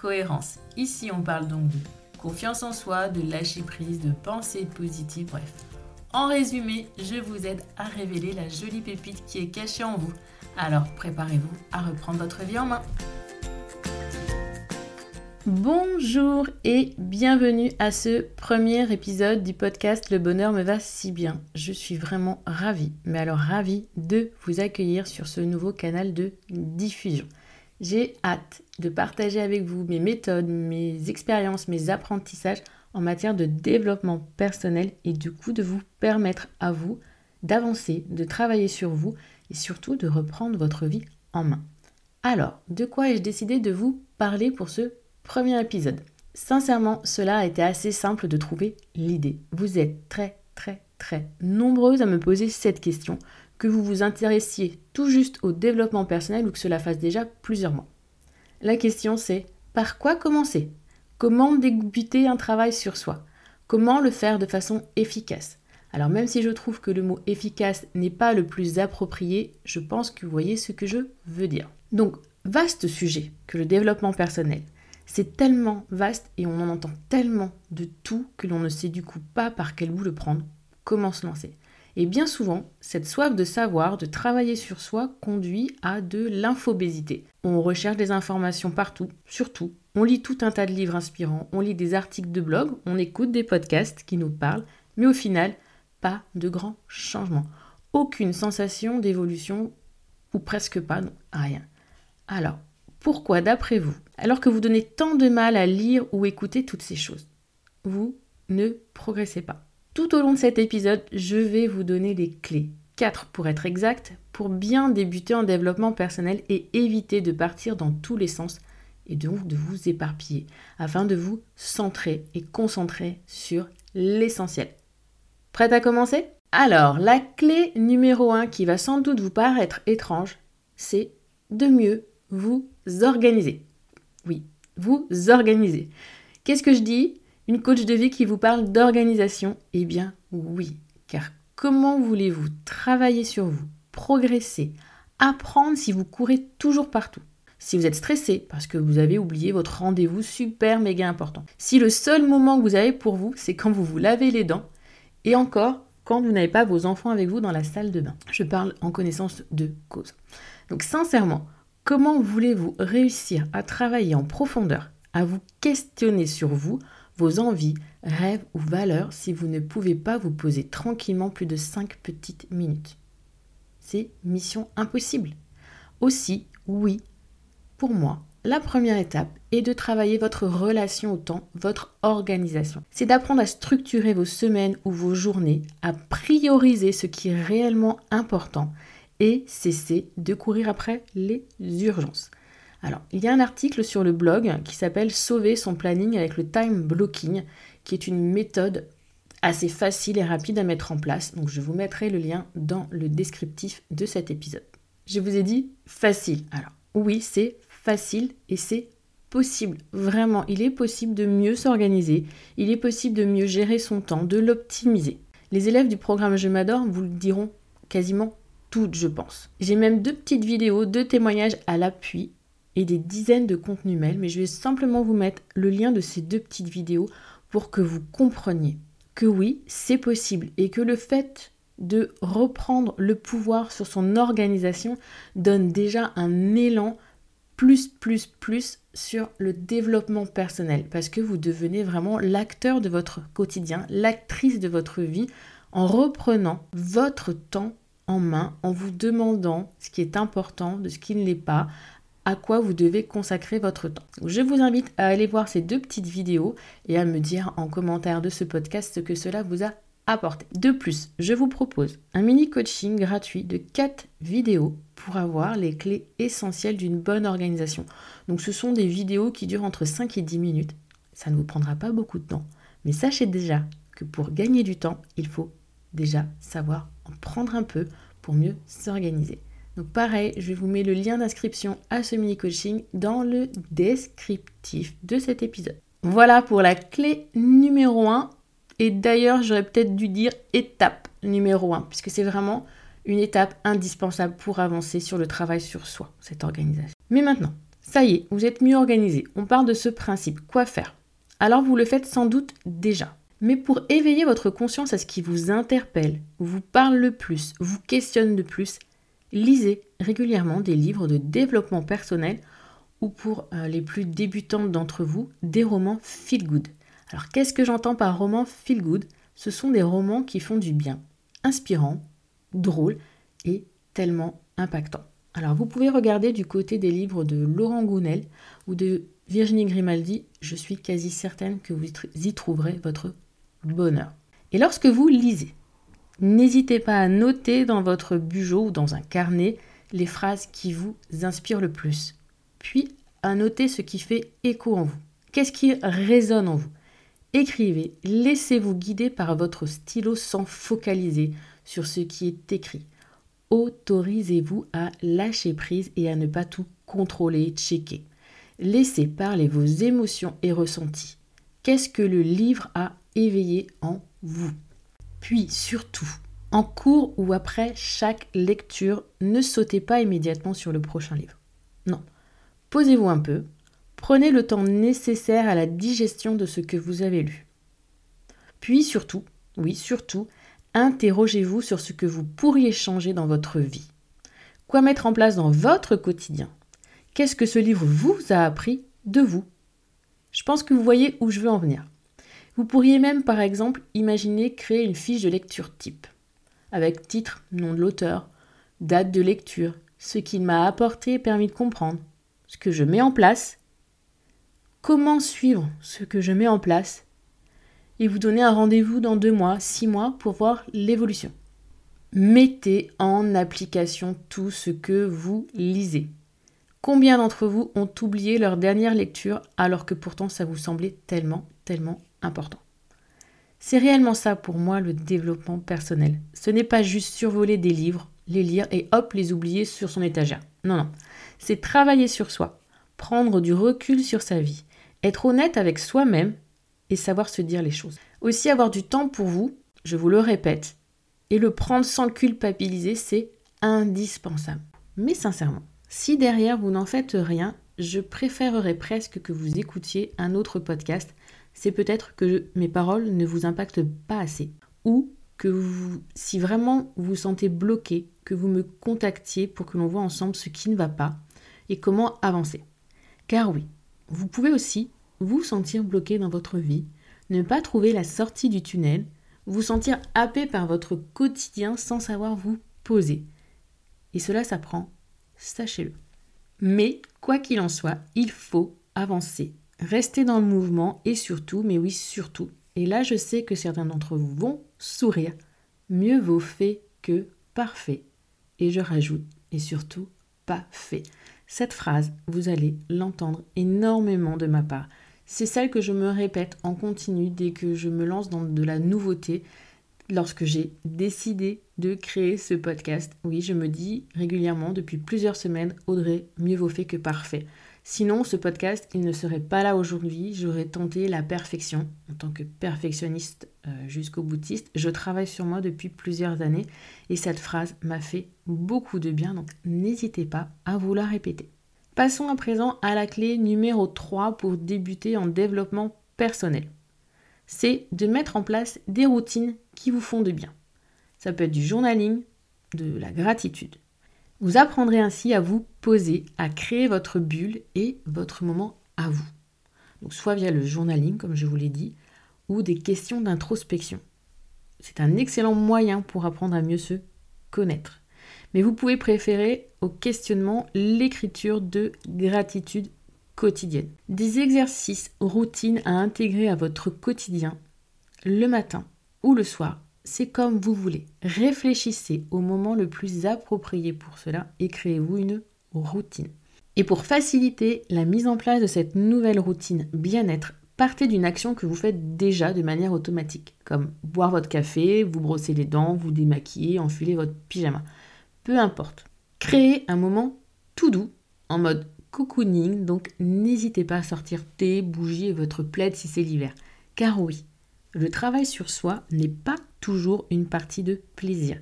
cohérence. Ici, on parle donc de confiance en soi, de lâcher prise, de pensée positive, bref. En résumé, je vous aide à révéler la jolie pépite qui est cachée en vous. Alors préparez-vous à reprendre votre vie en main. Bonjour et bienvenue à ce premier épisode du podcast Le bonheur me va si bien. Je suis vraiment ravie, mais alors ravie de vous accueillir sur ce nouveau canal de diffusion. J'ai hâte de partager avec vous mes méthodes, mes expériences, mes apprentissages en matière de développement personnel et du coup de vous permettre à vous d'avancer, de travailler sur vous et surtout de reprendre votre vie en main. Alors, de quoi ai-je décidé de vous parler pour ce premier épisode? Sincèrement, cela a été assez simple de trouver l'idée. Vous êtes très très très nombreuses à me poser cette question que vous vous intéressiez tout juste au développement personnel ou que cela fasse déjà plusieurs mois. La question c'est par quoi commencer? Comment débuter un travail sur soi? Comment le faire de façon efficace? Alors même si je trouve que le mot efficace n'est pas le plus approprié, je pense que vous voyez ce que je veux dire. Donc, vaste sujet que le développement personnel. C'est tellement vaste et on en entend tellement de tout que l'on ne sait du coup pas par quel bout le prendre, comment se lancer? Et bien souvent, cette soif de savoir, de travailler sur soi, conduit à de l'infobésité. On recherche des informations partout, surtout. On lit tout un tas de livres inspirants, on lit des articles de blog, on écoute des podcasts qui nous parlent, mais au final, pas de grands changements. Aucune sensation d'évolution, ou presque pas, rien. Alors, pourquoi, d'après vous, alors que vous donnez tant de mal à lire ou écouter toutes ces choses, vous ne progressez pas? Tout au long de cet épisode, je vais vous donner les clés, 4 pour être exact, pour bien débuter en développement personnel et éviter de partir dans tous les sens et donc de vous éparpiller, afin de vous centrer et concentrer sur l'essentiel. Prête à commencer? Alors, la clé numéro 1 qui va sans doute vous paraître étrange, c'est de mieux vous organiser. Oui, vous organiser. Qu'est-ce que je dis? Une coach de vie qui vous parle d'organisation Eh bien oui, car comment voulez-vous travailler sur vous, progresser, apprendre si vous courez toujours partout? Si vous êtes stressé parce que vous avez oublié votre rendez-vous super méga important. Si le seul moment que vous avez pour vous, c'est quand vous vous lavez les dents, et encore quand vous n'avez pas vos enfants avec vous dans la salle de bain. Je parle en connaissance de cause. Donc sincèrement, comment voulez-vous réussir à travailler en profondeur, à vous questionner sur vous vos envies, rêves ou valeurs si vous ne pouvez pas vous poser tranquillement plus de 5 petites minutes. C'est mission impossible. Aussi, oui, pour moi, la première étape est de travailler votre relation au temps, votre organisation. C'est d'apprendre à structurer vos semaines ou vos journées, à prioriser ce qui est réellement important et cesser de courir après les urgences. Alors, il y a un article sur le blog qui s'appelle Sauver son planning avec le time blocking, qui est une méthode assez facile et rapide à mettre en place. Donc, je vous mettrai le lien dans le descriptif de cet épisode. Je vous ai dit facile. Alors, oui, c'est facile et c'est possible. Vraiment, il est possible de mieux s'organiser, il est possible de mieux gérer son temps, de l'optimiser. Les élèves du programme Je m'adore vous le diront quasiment toutes, je pense. J'ai même deux petites vidéos, deux témoignages à l'appui et des dizaines de contenus mails, mais je vais simplement vous mettre le lien de ces deux petites vidéos pour que vous compreniez que oui, c'est possible et que le fait de reprendre le pouvoir sur son organisation donne déjà un élan plus, plus, plus sur le développement personnel. Parce que vous devenez vraiment l'acteur de votre quotidien, l'actrice de votre vie en reprenant votre temps en main, en vous demandant ce qui est important de ce qui ne l'est pas, à quoi vous devez consacrer votre temps. Je vous invite à aller voir ces deux petites vidéos et à me dire en commentaire de ce podcast ce que cela vous a apporter. De plus, je vous propose un mini coaching gratuit de 4 vidéos pour avoir les clés essentielles d'une bonne organisation. Donc ce sont des vidéos qui durent entre 5 et 10 minutes. Ça ne vous prendra pas beaucoup de temps. Mais sachez déjà que pour gagner du temps, il faut déjà savoir en prendre un peu pour mieux s'organiser. Donc pareil, je vous mets le lien d'inscription à ce mini coaching dans le descriptif de cet épisode. Voilà pour la clé numéro 1. Et d'ailleurs, j'aurais peut-être dû dire étape numéro 1, puisque c'est vraiment une étape indispensable pour avancer sur le travail sur soi, cette organisation. Mais maintenant, ça y est, vous êtes mieux organisé. On parle de ce principe. Quoi faire? Alors vous le faites sans doute déjà. Mais pour éveiller votre conscience à ce qui vous interpelle, vous parle le plus, vous questionne le plus, lisez régulièrement des livres de développement personnel ou pour euh, les plus débutantes d'entre vous, des romans feel good. Alors qu'est-ce que j'entends par roman feel good? Ce sont des romans qui font du bien, inspirants, drôles et tellement impactants. Alors vous pouvez regarder du côté des livres de Laurent Gounel ou de Virginie Grimaldi, je suis quasi certaine que vous y trouverez votre bonheur. Et lorsque vous lisez, n'hésitez pas à noter dans votre bugeot ou dans un carnet les phrases qui vous inspirent le plus. Puis à noter ce qui fait écho en vous. Qu'est-ce qui résonne en vous? Écrivez, laissez-vous guider par votre stylo sans focaliser sur ce qui est écrit. Autorisez-vous à lâcher prise et à ne pas tout contrôler, checker. Laissez parler vos émotions et ressentis. Qu'est-ce que le livre a éveillé en vous? Puis surtout, en cours ou après chaque lecture, ne sautez pas immédiatement sur le prochain livre. Non. Posez-vous un peu, prenez le temps nécessaire à la digestion de ce que vous avez lu. Puis surtout, oui surtout, interrogez-vous sur ce que vous pourriez changer dans votre vie. Quoi mettre en place dans votre quotidien? Qu'est-ce que ce livre vous a appris de vous? Je pense que vous voyez où je veux en venir. Vous pourriez même, par exemple, imaginer créer une fiche de lecture type, avec titre, nom de l'auteur, date de lecture, ce qu'il m'a apporté et permis de comprendre, ce que je mets en place, comment suivre ce que je mets en place, et vous donner un rendez-vous dans deux mois, six mois pour voir l'évolution. Mettez en application tout ce que vous lisez. Combien d'entre vous ont oublié leur dernière lecture alors que pourtant ça vous semblait tellement, tellement important. C'est réellement ça pour moi le développement personnel. Ce n'est pas juste survoler des livres, les lire et hop les oublier sur son étagère. Non, non. C'est travailler sur soi, prendre du recul sur sa vie, être honnête avec soi-même et savoir se dire les choses. Aussi avoir du temps pour vous, je vous le répète, et le prendre sans culpabiliser, c'est indispensable. Mais sincèrement, si derrière vous n'en faites rien, je préférerais presque que vous écoutiez un autre podcast c'est peut-être que mes paroles ne vous impactent pas assez. Ou que vous, si vraiment vous vous sentez bloqué, que vous me contactiez pour que l'on voit ensemble ce qui ne va pas et comment avancer. Car oui, vous pouvez aussi vous sentir bloqué dans votre vie, ne pas trouver la sortie du tunnel, vous sentir happé par votre quotidien sans savoir vous poser. Et cela s'apprend, sachez-le. Mais, quoi qu'il en soit, il faut avancer Restez dans le mouvement et surtout, mais oui surtout, et là je sais que certains d'entre vous vont sourire, mieux vaut fait que parfait. Et je rajoute, et surtout, pas fait. Cette phrase, vous allez l'entendre énormément de ma part. C'est celle que je me répète en continu dès que je me lance dans de la nouveauté, lorsque j'ai décidé de créer ce podcast. Oui, je me dis régulièrement depuis plusieurs semaines, Audrey, mieux vaut fait que parfait. Sinon, ce podcast, il ne serait pas là aujourd'hui. J'aurais tenté la perfection en tant que perfectionniste euh, jusqu'au boutiste. Je travaille sur moi depuis plusieurs années et cette phrase m'a fait beaucoup de bien, donc n'hésitez pas à vous la répéter. Passons à présent à la clé numéro 3 pour débuter en développement personnel. C'est de mettre en place des routines qui vous font de bien. Ça peut être du journaling, de la gratitude, vous apprendrez ainsi à vous poser, à créer votre bulle et votre moment à vous. Soit via le journaling, comme je vous l'ai dit, ou des questions d'introspection. C'est un excellent moyen pour apprendre à mieux se connaître. Mais vous pouvez préférer au questionnement l'écriture de gratitude quotidienne. Des exercices routines à intégrer à votre quotidien le matin ou le soir c'est comme vous voulez. Réfléchissez au moment le plus approprié pour cela et créez-vous une routine. Et pour faciliter la mise en place de cette nouvelle routine bien-être, partez d'une action que vous faites déjà de manière automatique, comme boire votre café, vous brosser les dents, vous démaquiller, enfiler votre pyjama. Peu importe. Créez un moment tout doux, en mode cocooning, donc n'hésitez pas à sortir thé, bougie et votre plaid si c'est l'hiver. Car oui, le travail sur soi n'est pas toujours une partie de plaisir.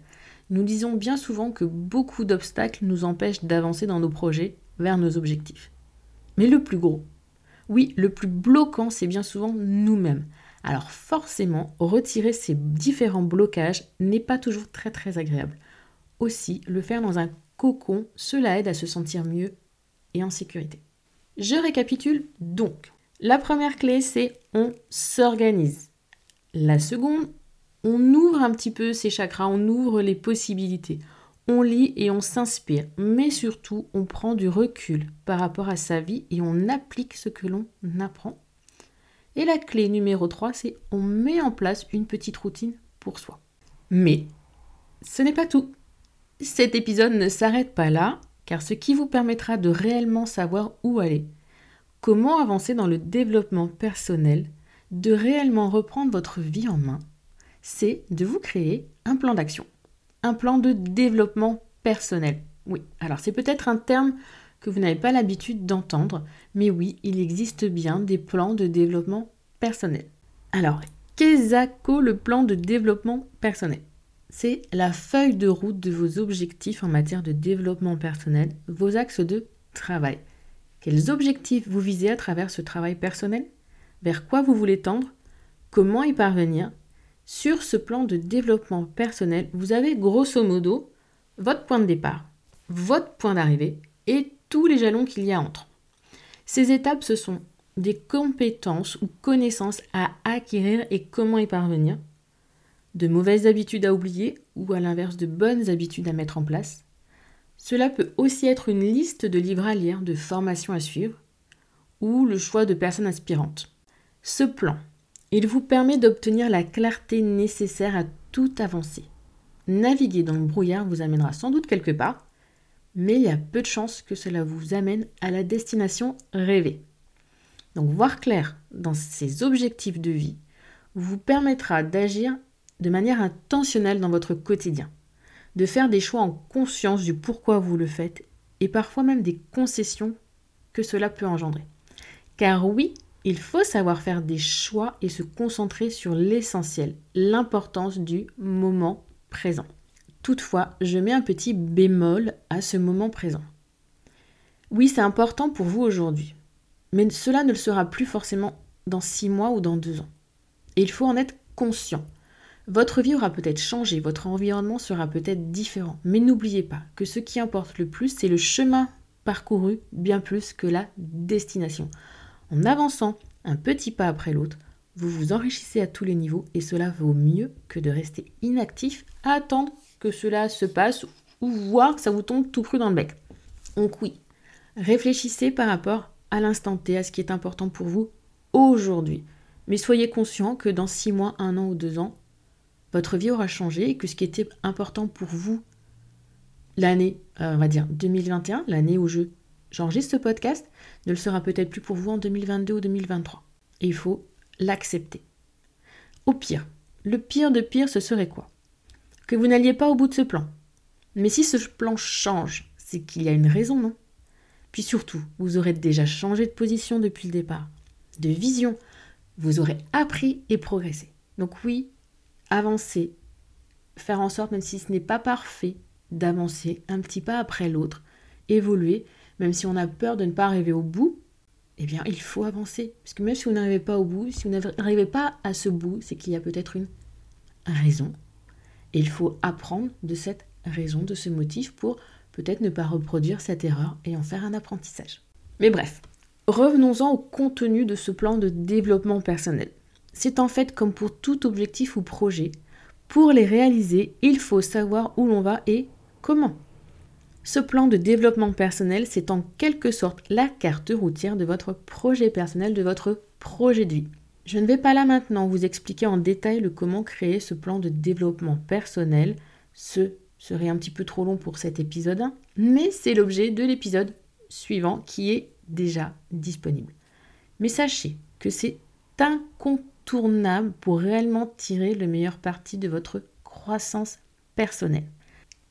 Nous disons bien souvent que beaucoup d'obstacles nous empêchent d'avancer dans nos projets vers nos objectifs. Mais le plus gros, oui, le plus bloquant, c'est bien souvent nous-mêmes. Alors forcément, retirer ces différents blocages n'est pas toujours très très agréable. Aussi, le faire dans un cocon, cela aide à se sentir mieux et en sécurité. Je récapitule donc. La première clé, c'est on s'organise. La seconde, on ouvre un petit peu ses chakras, on ouvre les possibilités. On lit et on s'inspire, mais surtout on prend du recul par rapport à sa vie et on applique ce que l'on apprend. Et la clé numéro 3, c'est on met en place une petite routine pour soi. Mais ce n'est pas tout. Cet épisode ne s'arrête pas là, car ce qui vous permettra de réellement savoir où aller, comment avancer dans le développement personnel, de réellement reprendre votre vie en main, c'est de vous créer un plan d'action, un plan de développement personnel. Oui, alors c'est peut-être un terme que vous n'avez pas l'habitude d'entendre, mais oui, il existe bien des plans de développement personnel. Alors, qu'est-ce que le plan de développement personnel C'est la feuille de route de vos objectifs en matière de développement personnel, vos axes de travail. Quels objectifs vous visez à travers ce travail personnel? Vers quoi vous voulez tendre, comment y parvenir. Sur ce plan de développement personnel, vous avez grosso modo votre point de départ, votre point d'arrivée et tous les jalons qu'il y a entre. Ces étapes, ce sont des compétences ou connaissances à acquérir et comment y parvenir, de mauvaises habitudes à oublier ou à l'inverse de bonnes habitudes à mettre en place. Cela peut aussi être une liste de livres à lire, de formations à suivre ou le choix de personnes inspirantes. Ce plan, il vous permet d'obtenir la clarté nécessaire à tout avancer. Naviguer dans le brouillard vous amènera sans doute quelque part, mais il y a peu de chances que cela vous amène à la destination rêvée. Donc voir clair dans ces objectifs de vie vous permettra d'agir de manière intentionnelle dans votre quotidien, de faire des choix en conscience du pourquoi vous le faites et parfois même des concessions que cela peut engendrer. Car oui, il faut savoir faire des choix et se concentrer sur l'essentiel, l'importance du moment présent. Toutefois, je mets un petit bémol à ce moment présent. Oui, c'est important pour vous aujourd'hui, mais cela ne le sera plus forcément dans six mois ou dans deux ans. Et il faut en être conscient. Votre vie aura peut-être changé, votre environnement sera peut-être différent, mais n'oubliez pas que ce qui importe le plus, c'est le chemin parcouru bien plus que la destination. En avançant un petit pas après l'autre, vous vous enrichissez à tous les niveaux et cela vaut mieux que de rester inactif attendre que cela se passe ou voir que ça vous tombe tout cru dans le bec. Donc oui, réfléchissez par rapport à l'instant T, à ce qui est important pour vous aujourd'hui. Mais soyez conscient que dans six mois, un an ou deux ans, votre vie aura changé et que ce qui était important pour vous l'année, euh, on va dire 2021, l'année où je j'enregistre ce podcast, ne le sera peut-être plus pour vous en 2022 ou 2023. Et il faut l'accepter. Au pire, le pire de pire, ce serait quoi? Que vous n'alliez pas au bout de ce plan. Mais si ce plan change, c'est qu'il y a une raison, non? Puis surtout, vous aurez déjà changé de position depuis le départ, de vision. Vous aurez appris et progressé. Donc oui, avancer, faire en sorte, même si ce n'est pas parfait, d'avancer un petit pas après l'autre, évoluer, même si on a peur de ne pas arriver au bout, eh bien, il faut avancer. Parce que même si vous n'arrivez pas au bout, si vous n'arrivez pas à ce bout, c'est qu'il y a peut-être une raison. Et il faut apprendre de cette raison, de ce motif, pour peut-être ne pas reproduire cette erreur et en faire un apprentissage. Mais bref, revenons-en au contenu de ce plan de développement personnel. C'est en fait comme pour tout objectif ou projet. Pour les réaliser, il faut savoir où l'on va et comment. Ce plan de développement personnel, c'est en quelque sorte la carte routière de votre projet personnel, de votre projet de vie. Je ne vais pas là maintenant vous expliquer en détail le comment créer ce plan de développement personnel. Ce serait un petit peu trop long pour cet épisode 1, mais c'est l'objet de l'épisode suivant qui est déjà disponible. Mais sachez que c'est incontournable pour réellement tirer le meilleur parti de votre croissance personnelle.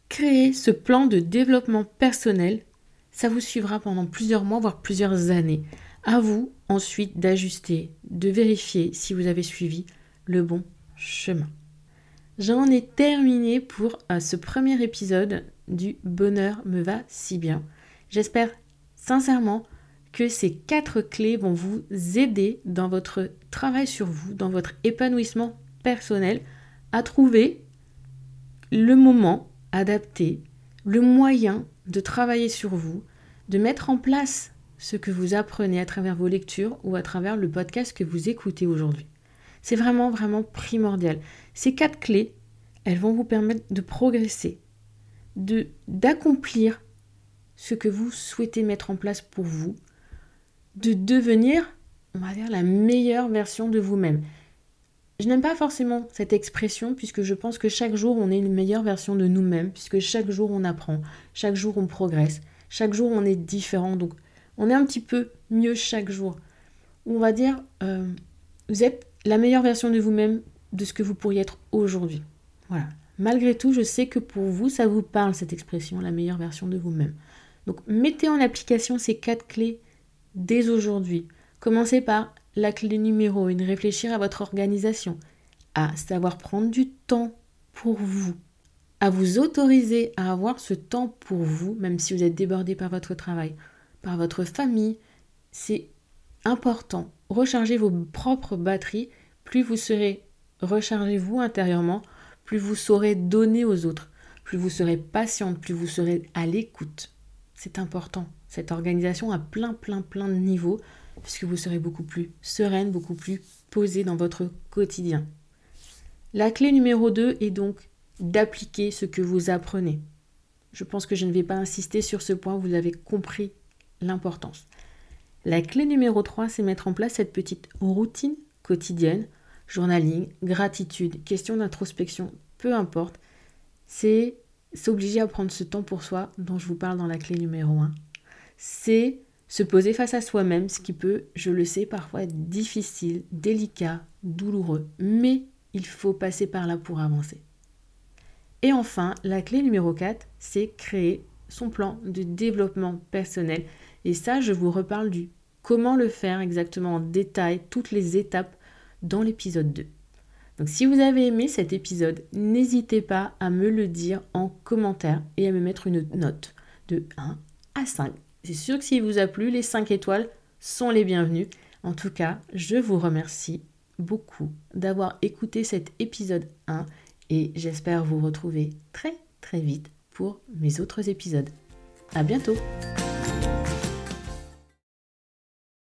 Créer ce plan de développement personnel, ça vous suivra pendant plusieurs mois, voire plusieurs années. À vous ensuite d'ajuster, de vérifier si vous avez suivi le bon chemin. J'en ai terminé pour euh, ce premier épisode du Bonheur me va si bien. J'espère sincèrement que ces quatre clés vont vous aider dans votre travail sur vous, dans votre épanouissement personnel, à trouver le moment adapté, le moyen de travailler sur vous, de mettre en place ce que vous apprenez à travers vos lectures ou à travers le podcast que vous écoutez aujourd'hui. C'est vraiment, vraiment primordial. Ces quatre clés, elles vont vous permettre de progresser, de d'accomplir ce que vous souhaitez mettre en place pour vous, de devenir, on va dire, la meilleure version de vous-même. Je n'aime pas forcément cette expression puisque je pense que chaque jour on est une meilleure version de nous-mêmes, puisque chaque jour on apprend, chaque jour on progresse, chaque jour on est différent. Donc on est un petit peu mieux chaque jour. On va dire, euh, vous êtes la meilleure version de vous-même de ce que vous pourriez être aujourd'hui. Voilà. Malgré tout, je sais que pour vous, ça vous parle cette expression, la meilleure version de vous-même. Donc mettez en application ces quatre clés dès aujourd'hui. Commencez par la clé numéro 1, réfléchir à votre organisation, à savoir prendre du temps pour vous, à vous autoriser à avoir ce temps pour vous, même si vous êtes débordé par votre travail par votre famille. C'est important. Rechargez vos propres batteries. Plus vous serez rechargé vous intérieurement, plus vous saurez donner aux autres, plus vous serez patiente, plus vous serez à l'écoute. C'est important. Cette organisation a plein, plein, plein de niveaux, puisque vous serez beaucoup plus sereine, beaucoup plus posée dans votre quotidien. La clé numéro 2 est donc d'appliquer ce que vous apprenez. Je pense que je ne vais pas insister sur ce point, vous l'avez compris l'importance. La clé numéro 3, c'est mettre en place cette petite routine quotidienne, journaling, gratitude, question d'introspection, peu importe. C'est s'obliger à prendre ce temps pour soi dont je vous parle dans la clé numéro 1. C'est se poser face à soi-même, ce qui peut, je le sais, parfois être difficile, délicat, douloureux, mais il faut passer par là pour avancer. Et enfin, la clé numéro 4, c'est créer son plan de développement personnel et ça, je vous reparle du comment le faire exactement en détail, toutes les étapes dans l'épisode 2. Donc si vous avez aimé cet épisode, n'hésitez pas à me le dire en commentaire et à me mettre une note de 1 à 5. C'est sûr que s'il vous a plu, les 5 étoiles sont les bienvenues. En tout cas, je vous remercie beaucoup d'avoir écouté cet épisode 1 et j'espère vous retrouver très très vite pour mes autres épisodes. À bientôt!